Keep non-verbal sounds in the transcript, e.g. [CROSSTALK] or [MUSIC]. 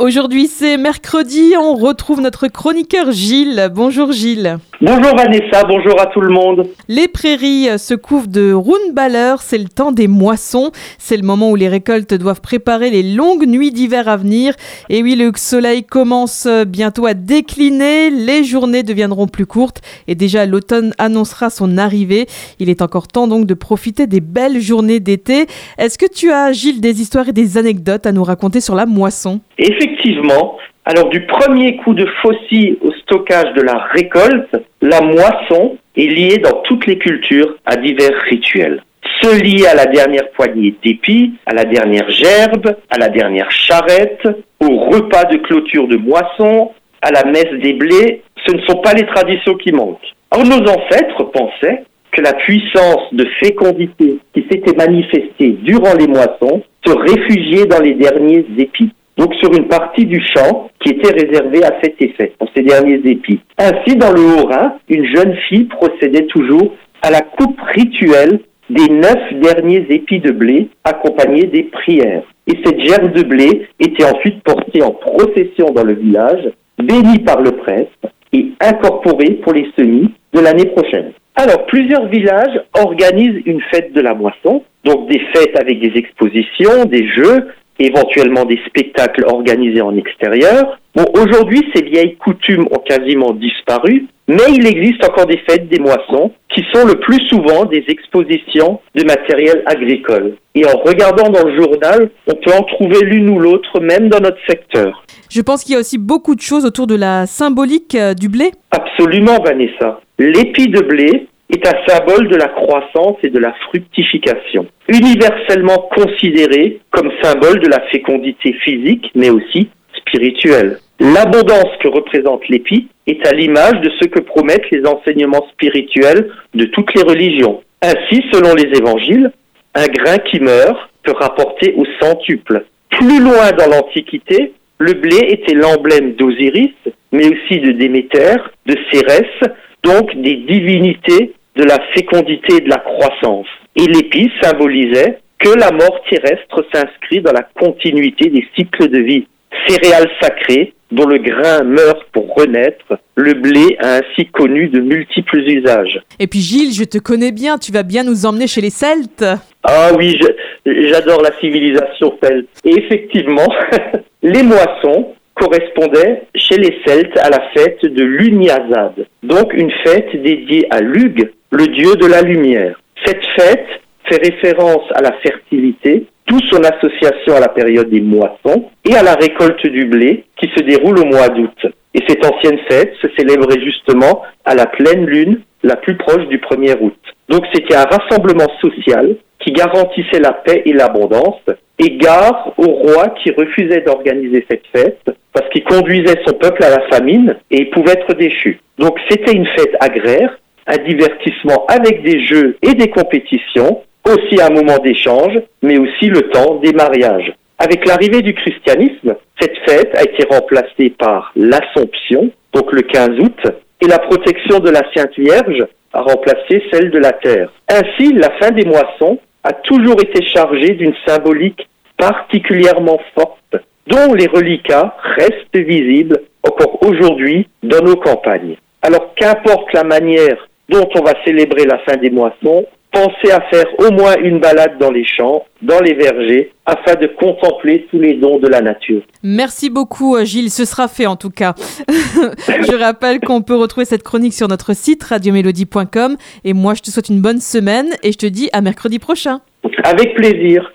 Aujourd'hui c'est mercredi, on retrouve notre chroniqueur Gilles. Bonjour Gilles. Bonjour Vanessa, bonjour à tout le monde. Les prairies se couvrent de rounballer, c'est le temps des moissons, c'est le moment où les récoltes doivent préparer les longues nuits d'hiver à venir. Et oui, le soleil commence bientôt à décliner, les journées deviendront plus courtes et déjà l'automne annoncera son arrivée. Il est encore temps donc de profiter des belles journées d'été. Est-ce que tu as Gilles des histoires et des anecdotes à nous raconter sur la moisson? Effectivement, alors du premier coup de faucille au stockage de la récolte, la moisson est liée dans toutes les cultures à divers rituels. Se lier à la dernière poignée d'épis, à la dernière gerbe, à la dernière charrette, au repas de clôture de moisson, à la messe des blés, ce ne sont pas les traditions qui manquent. Or nos ancêtres pensaient que la puissance de fécondité qui s'était manifestée durant les moissons se réfugiait dans les derniers épis donc sur une partie du champ qui était réservée à cet effet, pour ces derniers épis. Ainsi, dans le Haut-Rhin, une jeune fille procédait toujours à la coupe rituelle des neuf derniers épis de blé accompagnés des prières. Et cette gerbe de blé était ensuite portée en procession dans le village, bénie par le prêtre et incorporée pour les semis de l'année prochaine. Alors, plusieurs villages organisent une fête de la moisson, donc des fêtes avec des expositions, des jeux, éventuellement des spectacles organisés en extérieur. Bon, aujourd'hui, ces vieilles coutumes ont quasiment disparu, mais il existe encore des fêtes des moissons qui sont le plus souvent des expositions de matériel agricole. Et en regardant dans le journal, on peut en trouver l'une ou l'autre, même dans notre secteur. Je pense qu'il y a aussi beaucoup de choses autour de la symbolique euh, du blé. Absolument, Vanessa. L'épi de blé est un symbole de la croissance et de la fructification, universellement considéré comme symbole de la fécondité physique, mais aussi spirituelle. L'abondance que représente l'épi est à l'image de ce que promettent les enseignements spirituels de toutes les religions. Ainsi, selon les évangiles, un grain qui meurt peut rapporter au centuple. Plus loin dans l'Antiquité, le blé était l'emblème d'Osiris, mais aussi de Déméter, de Cérès, donc des divinités de la fécondité et de la croissance. Et l'épi symbolisait que la mort terrestre s'inscrit dans la continuité des cycles de vie. Céréales sacrées dont le grain meurt pour renaître, le blé a ainsi connu de multiples usages. Et puis Gilles, je te connais bien, tu vas bien nous emmener chez les Celtes Ah oui, j'adore la civilisation celte. Et effectivement, [LAUGHS] les moissons correspondait chez les Celtes à la fête de l'Uniazade, donc une fête dédiée à Lug, le dieu de la lumière. Cette fête fait référence à la fertilité, tout son association à la période des moissons et à la récolte du blé qui se déroule au mois d'août. Et cette ancienne fête se célébrait justement à la pleine lune, la plus proche du 1er août. Donc c'était un rassemblement social qui garantissait la paix et l'abondance, et gare au roi qui refusait d'organiser cette fête parce qu'il conduisait son peuple à la famine et il pouvait être déchu. Donc c'était une fête agraire, un divertissement avec des jeux et des compétitions, aussi un moment d'échange, mais aussi le temps des mariages. Avec l'arrivée du christianisme, cette fête a été remplacée par l'Assomption, donc le 15 août, et la protection de la Sainte Vierge a remplacé celle de la terre. Ainsi, la fin des moissons a toujours été chargée d'une symbolique particulièrement forte, dont les reliquats restent visibles encore aujourd'hui dans nos campagnes. Alors qu'importe la manière dont on va célébrer la fin des moissons, pensez à faire au moins une balade dans les champs, dans les vergers, afin de contempler tous les dons de la nature. Merci beaucoup euh, Gilles, ce sera fait en tout cas. [LAUGHS] je rappelle qu'on peut retrouver cette chronique sur notre site radiomélodie.com et moi je te souhaite une bonne semaine et je te dis à mercredi prochain. Avec plaisir.